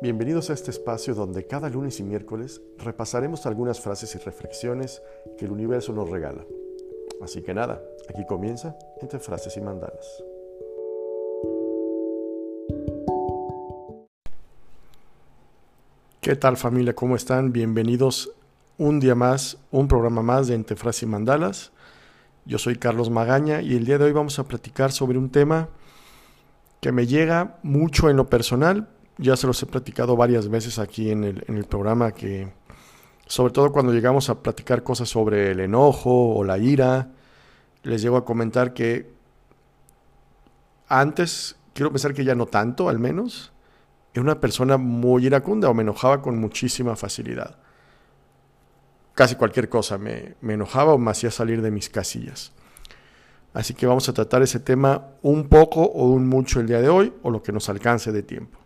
Bienvenidos a este espacio donde cada lunes y miércoles repasaremos algunas frases y reflexiones que el universo nos regala. Así que nada, aquí comienza entre frases y mandalas. ¿Qué tal familia? ¿Cómo están? Bienvenidos un día más, un programa más de Entre Frases y Mandalas. Yo soy Carlos Magaña y el día de hoy vamos a platicar sobre un tema que me llega mucho en lo personal, ya se los he platicado varias veces aquí en el, en el programa que, sobre todo cuando llegamos a platicar cosas sobre el enojo o la ira, les llego a comentar que antes, quiero pensar que ya no tanto al menos, era una persona muy iracunda o me enojaba con muchísima facilidad. Casi cualquier cosa me, me enojaba o me hacía salir de mis casillas. Así que vamos a tratar ese tema un poco o un mucho el día de hoy o lo que nos alcance de tiempo.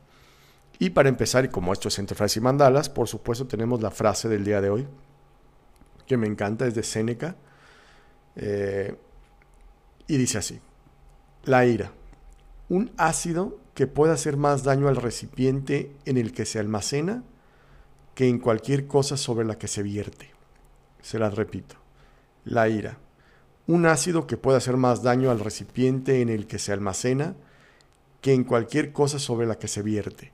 Y para empezar, y como esto es entre frases y mandalas, por supuesto tenemos la frase del día de hoy, que me encanta, es de Séneca, eh, y dice así, la ira, un ácido que puede hacer más daño al recipiente en el que se almacena que en cualquier cosa sobre la que se vierte. Se las repito, la ira, un ácido que puede hacer más daño al recipiente en el que se almacena que en cualquier cosa sobre la que se vierte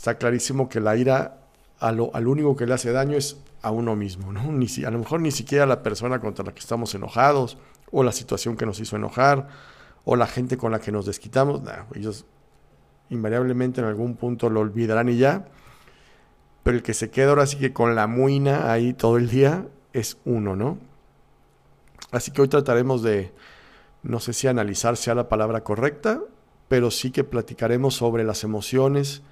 está clarísimo que la ira a al único que le hace daño es a uno mismo, ¿no? Ni, a lo mejor ni siquiera la persona contra la que estamos enojados, o la situación que nos hizo enojar, o la gente con la que nos desquitamos. ellos invariablemente en algún punto lo olvidarán y ya. Pero el que se queda ahora sí que con la muina ahí todo el día es uno, ¿no? Así que hoy trataremos de, no sé si analizar sea la palabra correcta, pero sí que platicaremos sobre las emociones,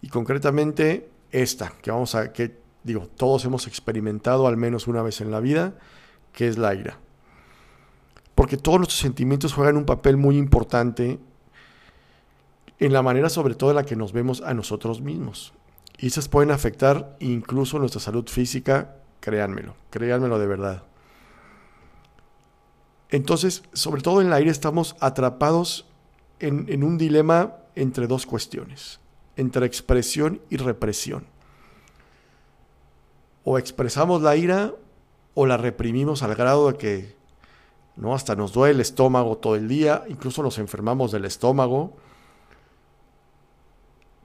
y concretamente esta, que vamos a, que digo, todos hemos experimentado al menos una vez en la vida, que es la ira. Porque todos nuestros sentimientos juegan un papel muy importante en la manera sobre todo en la que nos vemos a nosotros mismos. Y esas pueden afectar incluso nuestra salud física, créanmelo, créanmelo de verdad. Entonces, sobre todo en la ira estamos atrapados en, en un dilema entre dos cuestiones entre expresión y represión. O expresamos la ira o la reprimimos al grado de que no hasta nos duele el estómago todo el día, incluso nos enfermamos del estómago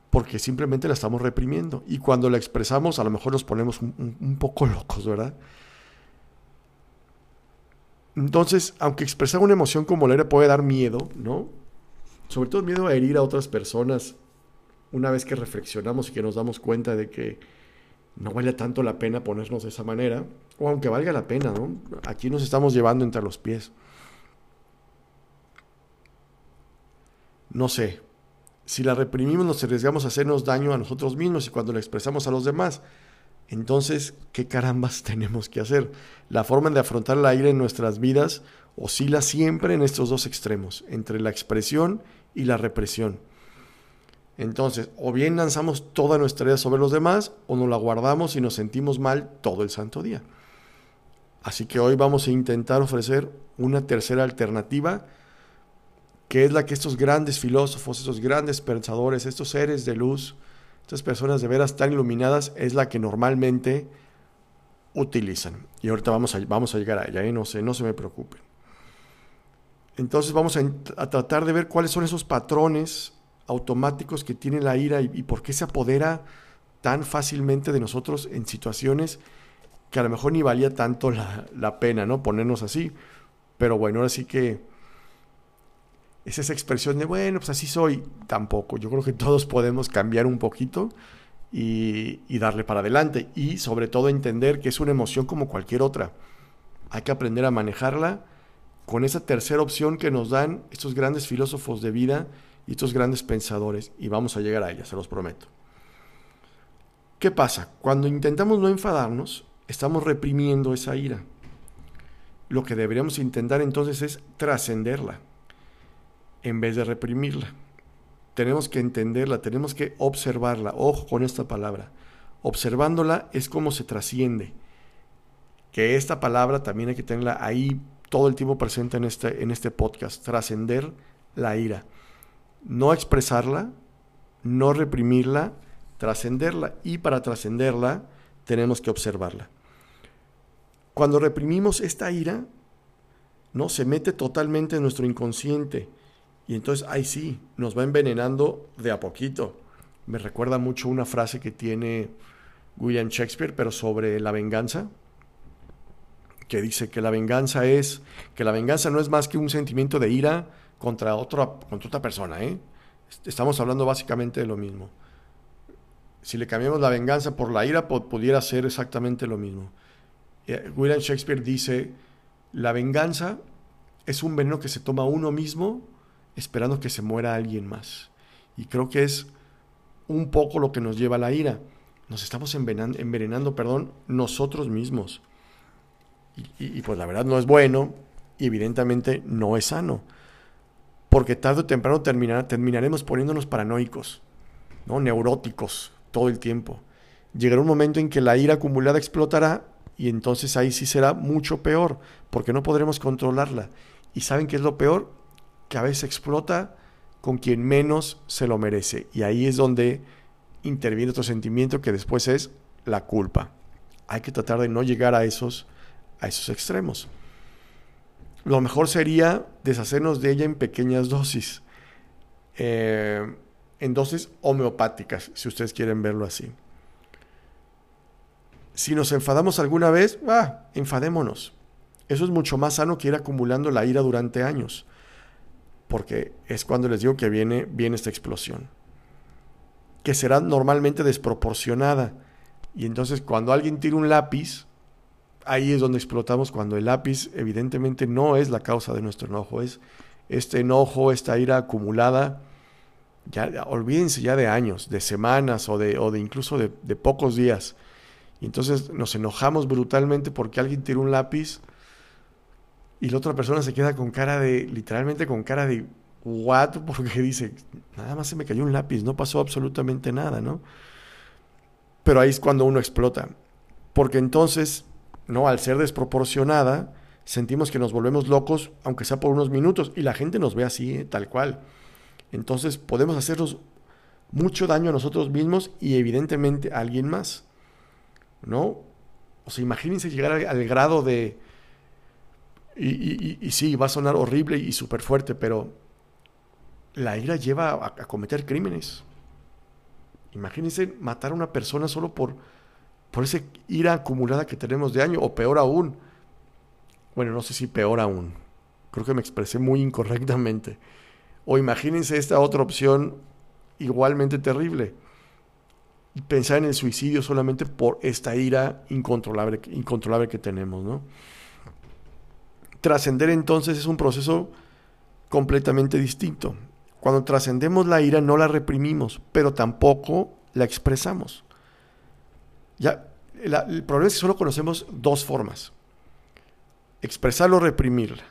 porque simplemente la estamos reprimiendo. Y cuando la expresamos, a lo mejor nos ponemos un, un, poco locos, ¿verdad? Entonces, aunque expresar una emoción como la ira puede dar miedo, ¿no? Sobre todo miedo a herir a otras personas una vez que reflexionamos y que nos damos cuenta de que no vale tanto la pena ponernos de esa manera, o aunque valga la pena, ¿no? Aquí nos estamos llevando entre los pies. No sé, si la reprimimos nos arriesgamos a hacernos daño a nosotros mismos y cuando la expresamos a los demás, entonces, ¿qué carambas tenemos que hacer? La forma de afrontar el aire en nuestras vidas oscila siempre en estos dos extremos, entre la expresión y la represión. Entonces, o bien lanzamos toda nuestra idea sobre los demás, o nos la guardamos y nos sentimos mal todo el santo día. Así que hoy vamos a intentar ofrecer una tercera alternativa, que es la que estos grandes filósofos, estos grandes pensadores, estos seres de luz, estas personas de veras tan iluminadas, es la que normalmente utilizan. Y ahorita vamos a, vamos a llegar a ella, ¿eh? no, sé, no se me preocupen. Entonces vamos a tratar de ver cuáles son esos patrones automáticos que tiene la ira y, por qué se apodera tan fácilmente de nosotros en situaciones que a lo mejor ni valía tanto la, pena, ¿no? Ponernos así. Pero bueno, ahora sí que es esa expresión de, bueno, pues así soy, tampoco. Yo creo que todos podemos cambiar un poquito y, y, darle para adelante. Y sobre todo entender que es una emoción como cualquier otra. Hay que aprender a manejarla con esa tercera opción que nos dan estos grandes filósofos de vida y estos grandes pensadores, y vamos a llegar a ella, se los prometo. ¿Qué pasa? Cuando intentamos no enfadarnos, estamos reprimiendo esa ira. Lo que deberíamos intentar entonces es trascenderla, en vez de reprimirla. Tenemos que entenderla, tenemos que observarla. Ojo con esta palabra. Observándola es como se trasciende. Que esta palabra también hay que tenerla ahí todo el tiempo presente en este, en este podcast. Trascender la ira no expresarla, no reprimirla, trascenderla. Y para trascenderla tenemos que observarla. Cuando reprimimos esta ira, no se mete totalmente en nuestro inconsciente y entonces ahí sí nos va envenenando de a poquito. Me recuerda mucho una frase que tiene William Shakespeare, pero sobre la venganza, que dice que la venganza es que la venganza no es más que un sentimiento de ira contra otra contra otra persona, ¿eh? Estamos hablando básicamente de lo mismo. Si le cambiamos la venganza por la ira, pudiera ser exactamente lo mismo. Eh, William Shakespeare dice, la venganza es un veneno que se toma uno mismo esperando que se muera alguien más. Y creo que es un poco lo que nos lleva a la ira. Nos estamos envenenando, perdón, nosotros mismos. Y, pues la verdad no es bueno y evidentemente no es sano. Porque tarde o temprano terminaremos poniéndonos paranoicos, ¿no? neuróticos todo el tiempo. Llegará un momento en que la ira acumulada explotará y entonces ahí sí será mucho peor, porque no podremos controlarla. ¿Y saben qué es lo peor? Que a veces explota con quien menos se lo merece. Y ahí es donde interviene otro sentimiento que después es la culpa. Hay que tratar de no llegar a esos, a esos extremos. Lo mejor sería deshacernos de ella en pequeñas dosis, eh, en dosis homeopáticas, si ustedes quieren verlo así. Si nos enfadamos alguna vez, ah, enfadémonos. Eso es mucho más sano que ir acumulando la ira durante años, porque es cuando les digo que viene, viene esta explosión, que será normalmente desproporcionada. Y entonces cuando alguien tira un lápiz, ahí es donde explotamos, cuando el lápiz evidentemente no es la causa de nuestro enojo, es este enojo, esta ira acumulada, ya, olvídense ya de años, de semanas o de, o de incluso de, pocos días. Y entonces nos enojamos brutalmente porque alguien tiró un lápiz y la otra persona se queda con cara de, literalmente con cara de, what? Porque dice, nada más se me cayó un lápiz, no pasó absolutamente nada, ¿no? Pero ahí es cuando uno explota. Porque entonces, ¿no? Al ser desproporcionada, sentimos que nos volvemos locos, aunque sea por unos minutos, y la gente nos ve así, ¿eh? tal cual. Entonces podemos hacernos mucho daño a nosotros mismos y evidentemente a alguien más. ¿No? O sea, imagínense llegar al grado de, y, sí, va a sonar horrible y súper fuerte, pero la ira lleva a, cometer crímenes. Imagínense matar a una persona solo por, por esa ira acumulada que tenemos de año, o peor aún. Bueno, no sé si peor aún. Creo que me expresé muy incorrectamente. O imagínense esta otra opción igualmente terrible. Pensar en el suicidio solamente por esta ira incontrolable, incontrolable que tenemos, ¿no? Trascender entonces es un proceso completamente distinto. Cuando trascendemos la ira no la reprimimos, pero tampoco la expresamos. Ya, el problema es que solo conocemos dos formas. Expresarlo o reprimirla.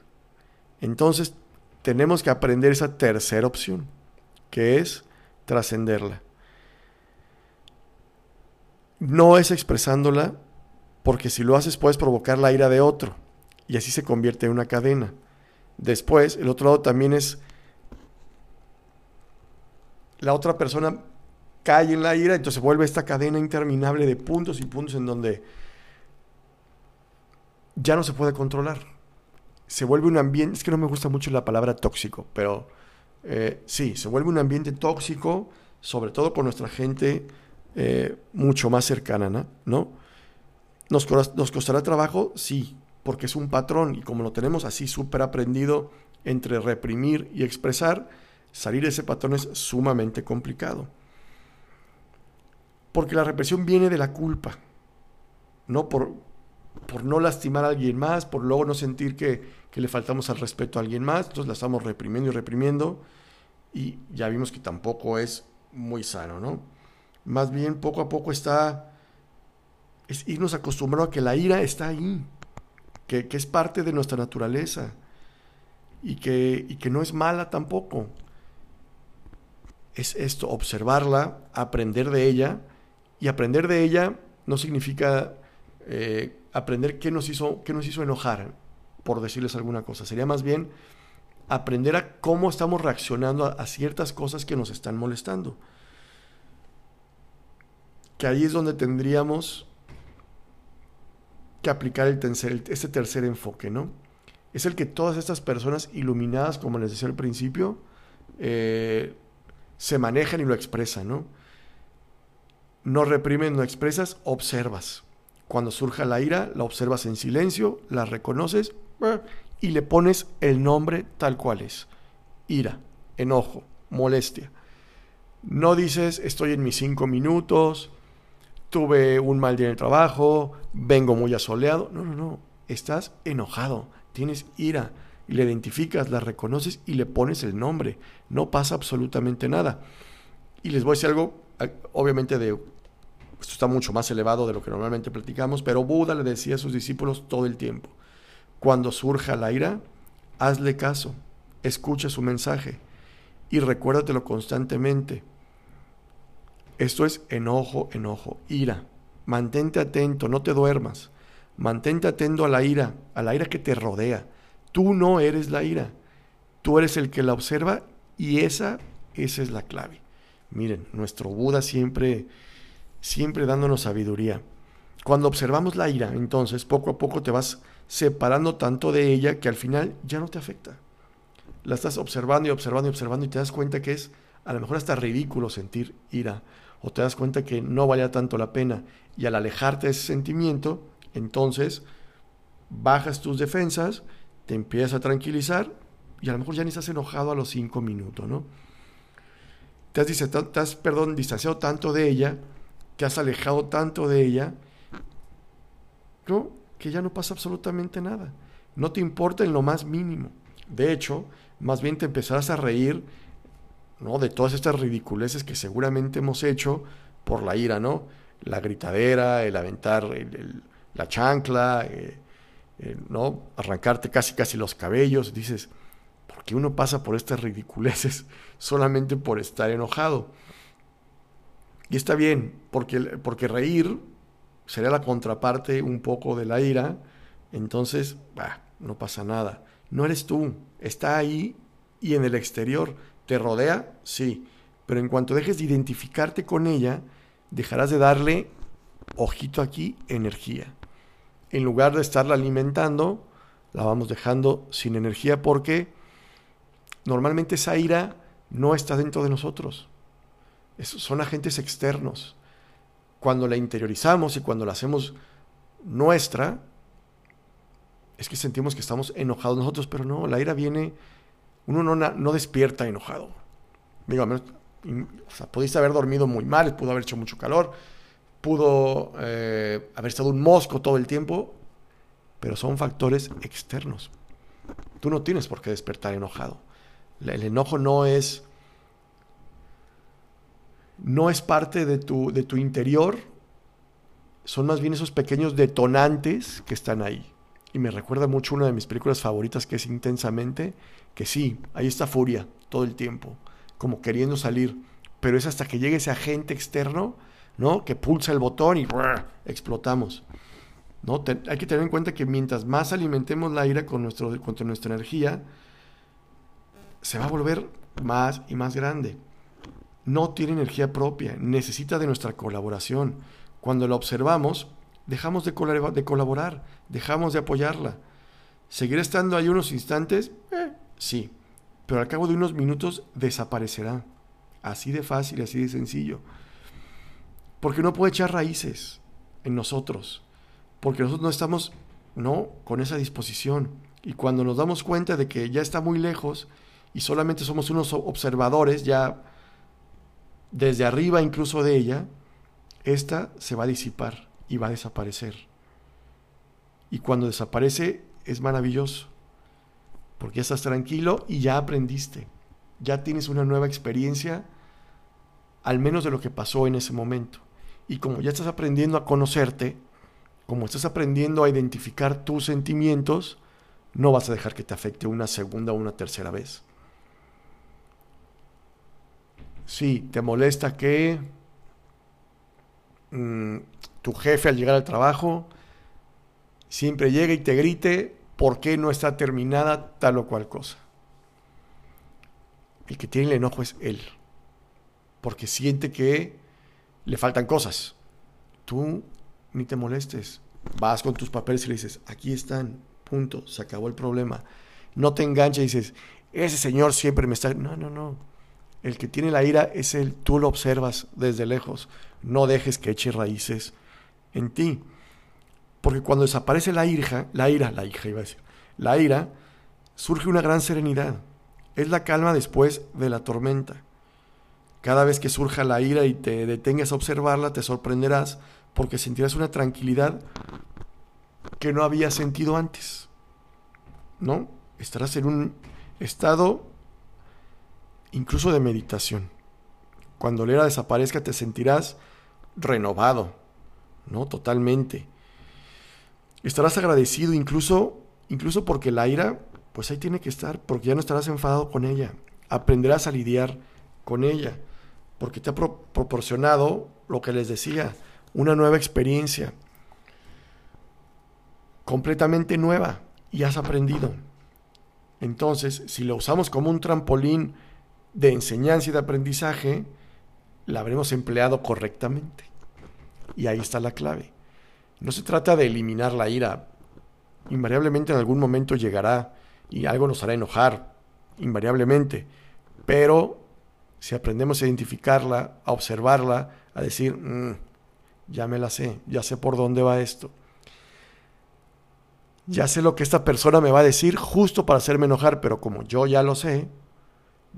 Entonces tenemos que aprender esa tercera opción, que es trascenderla. No es expresándola, porque si lo haces puedes provocar la ira de otro y así se convierte en una cadena. Después, el otro lado también es la otra persona cae en la ira, entonces vuelve esta cadena interminable de puntos y puntos en donde ya no se puede controlar. Se vuelve un ambiente, es que no me gusta mucho la palabra tóxico, pero eh, sí, se vuelve un ambiente tóxico, sobre todo con nuestra gente eh, mucho más cercana, ¿no? ¿Nos, ¿Nos costará trabajo? Sí, porque es un patrón y como lo tenemos así súper aprendido entre reprimir y expresar, salir de ese patrón es sumamente complicado. Porque la represión viene de la culpa, no por, por no lastimar a alguien más, por luego no sentir que, que le faltamos al respeto a alguien más, entonces la estamos reprimiendo y reprimiendo y ya vimos que tampoco es muy sano, ¿no? Más bien poco a poco está, es irnos acostumbrando a que la ira está ahí, que, es parte de nuestra naturaleza y que, y que no es mala tampoco. Es esto, observarla, aprender de ella, y aprender de ella no significa eh, aprender qué nos, hizo, qué nos hizo enojar, por decirles alguna cosa. Sería más bien aprender a cómo estamos reaccionando a, ciertas cosas que nos están molestando. que ahí es donde tendríamos que aplicar tercer, este tercer enfoque, ¿no? Es el que todas estas personas iluminadas, como les decía al principio, eh, se manejan y lo expresan, ¿no? No reprimen, no expresas, observas. Cuando surja la ira, la observas en silencio, la reconoces eh, y le pones el nombre tal cual es. Ira, enojo, molestia. No dices estoy en mis cinco minutos, tuve un mal día en el trabajo, vengo muy asoleado. No, no, no. Estás enojado, tienes ira y la identificas, la reconoces y le pones el nombre. No pasa absolutamente nada. Y les voy a decir algo, obviamente de esto está mucho más elevado de lo que normalmente platicamos, pero Buda le decía a sus discípulos todo el tiempo, cuando surja la ira, hazle caso, escucha su mensaje y recuérdatelo constantemente. Esto es enojo, enojo, ira. Mantente atento, no te duermas. Mantente atento a la ira, a la ira que te rodea. Tú no eres la ira. Tú eres el que la observa y esa, esa es la clave. Miren, nuestro Buda siempre siempre dándonos sabiduría. Cuando observamos la ira, entonces poco a poco te vas separando tanto de ella que al final ya no te afecta. La estás observando y observando y observando y te das cuenta que es a lo mejor hasta ridículo sentir ira o te das cuenta que no valía tanto la pena y al alejarte de ese sentimiento, entonces bajas tus defensas, te empiezas a tranquilizar y a lo mejor ya ni estás enojado a los cinco minutos, ¿no? Te has, perdón, distanciado tanto de ella te has alejado tanto de ella, ¿no? que ya no pasa absolutamente nada. No te importa en lo más mínimo. De hecho, más bien te empezarás a reír ¿no? de todas estas ridiculeces que seguramente hemos hecho por la ira, ¿no? La gritadera, el aventar la chancla, eh, ¿no? Arrancarte casi casi los cabellos. Dices, ¿por qué uno pasa por estas ridiculeces solamente por estar enojado? Y está bien, porque, porque reír sería la contraparte un poco de la ira, entonces, bah, no pasa nada. No eres tú, está ahí y en el exterior. ¿Te rodea? Sí, pero en cuanto dejes de identificarte con ella, dejarás de darle, ojito aquí, energía. En lugar de estarla alimentando, la vamos dejando sin energía porque normalmente esa ira no está dentro de nosotros son agentes externos. Cuando la interiorizamos y cuando la hacemos nuestra, es que sentimos que estamos enojados nosotros, pero no, la ira viene, uno no, no despierta enojado. Digo, o pudiste haber dormido muy mal, pudo haber hecho mucho calor, pudo eh, haber estado un mosco todo el tiempo, pero son factores externos. Tú no tienes por qué despertar enojado. El enojo no es no es parte de tu, de tu interior, son más bien esos pequeños detonantes que están ahí. Y me recuerda mucho una de mis películas favoritas que es Intensamente, que sí, ahí está furia todo el tiempo, como queriendo salir, pero es hasta que llegue ese agente externo, ¿no? Que pulsa el botón y explotamos. ¿no? hay que tener en cuenta que mientras más alimentemos la ira con, nuestro, con nuestra energía, se va a volver más y más grande no tiene energía propia, necesita de nuestra colaboración. Cuando la observamos, dejamos de, colaborar, dejamos de apoyarla. ¿Seguirá estando ahí unos instantes? Eh, sí, pero al cabo de unos minutos desaparecerá. Así de fácil, así de sencillo. Porque no puede echar raíces en nosotros. Porque nosotros no estamos, no, con esa disposición. Y cuando nos damos cuenta de que ya está muy lejos y solamente somos unos observadores, ya desde arriba incluso de ella, esta se va a disipar y va a desaparecer. Y cuando desaparece es maravilloso, porque ya estás tranquilo y ya aprendiste, ya tienes una nueva experiencia, al menos de lo que pasó en ese momento. Y como ya estás aprendiendo a conocerte, como estás aprendiendo a identificar tus sentimientos, no vas a dejar que te afecte una segunda o una tercera vez. Sí, te molesta que mm, tu jefe al llegar al trabajo siempre llegue y te grite por qué no está terminada tal o cual cosa. El que tiene el enojo es él, porque siente que le faltan cosas, tú ni te molestes. Vas con tus papeles y le dices, aquí están, punto, se acabó el problema. No te enganches y dices, ese señor siempre me está... No, no, no. El que tiene la ira es el, tú lo observas desde lejos. No dejes que eche raíces en ti. Porque cuando desaparece la ira, la ira, la hija iba a decir, la ira, surge una gran serenidad. Es la calma después de la tormenta. Cada vez que surja la ira y te detengas a observarla, te sorprenderás porque sentirás una tranquilidad que no había sentido antes. ¿No? Estarás en un estado incluso de meditación. Cuando la ira desaparezca te sentirás renovado, ¿no? Totalmente. Estarás agradecido incluso incluso porque la ira pues ahí tiene que estar, porque ya no estarás enfadado con ella. Aprenderás a lidiar con ella, porque te ha proporcionado lo que les decía, una nueva experiencia, completamente nueva, y has aprendido. Entonces, si lo usamos como un trampolín de enseñanza y de aprendizaje, la habremos empleado correctamente. Y ahí está la clave. No se trata de eliminar la ira. Invariablemente en algún momento llegará y algo nos hará enojar, invariablemente. Pero si aprendemos a identificarla, a observarla, a decir, mm, ya me la sé, ya sé por dónde va esto. Ya sé lo que esta persona me va a decir justo para hacerme enojar, pero como yo ya lo sé,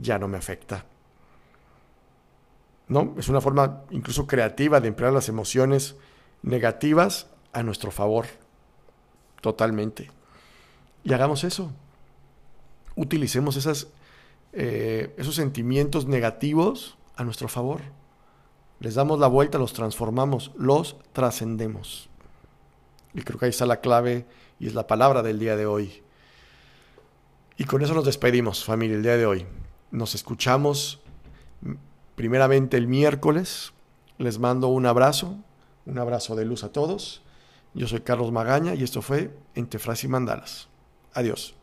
ya no me afecta. ¿No? Es una forma incluso creativa de emplear las emociones negativas a nuestro favor. Totalmente. Y hagamos eso. Utilicemos esas, eh, esos sentimientos negativos a nuestro favor. Les damos la vuelta, los transformamos, los trascendemos. Y creo que ahí está la clave y es la palabra del día de hoy. Y con eso nos despedimos, familia, el día de hoy. Nos escuchamos primeramente el miércoles. Les mando un abrazo, un abrazo de luz a todos. Yo soy Carlos Magaña y esto fue Entre y Mandalas. Adiós.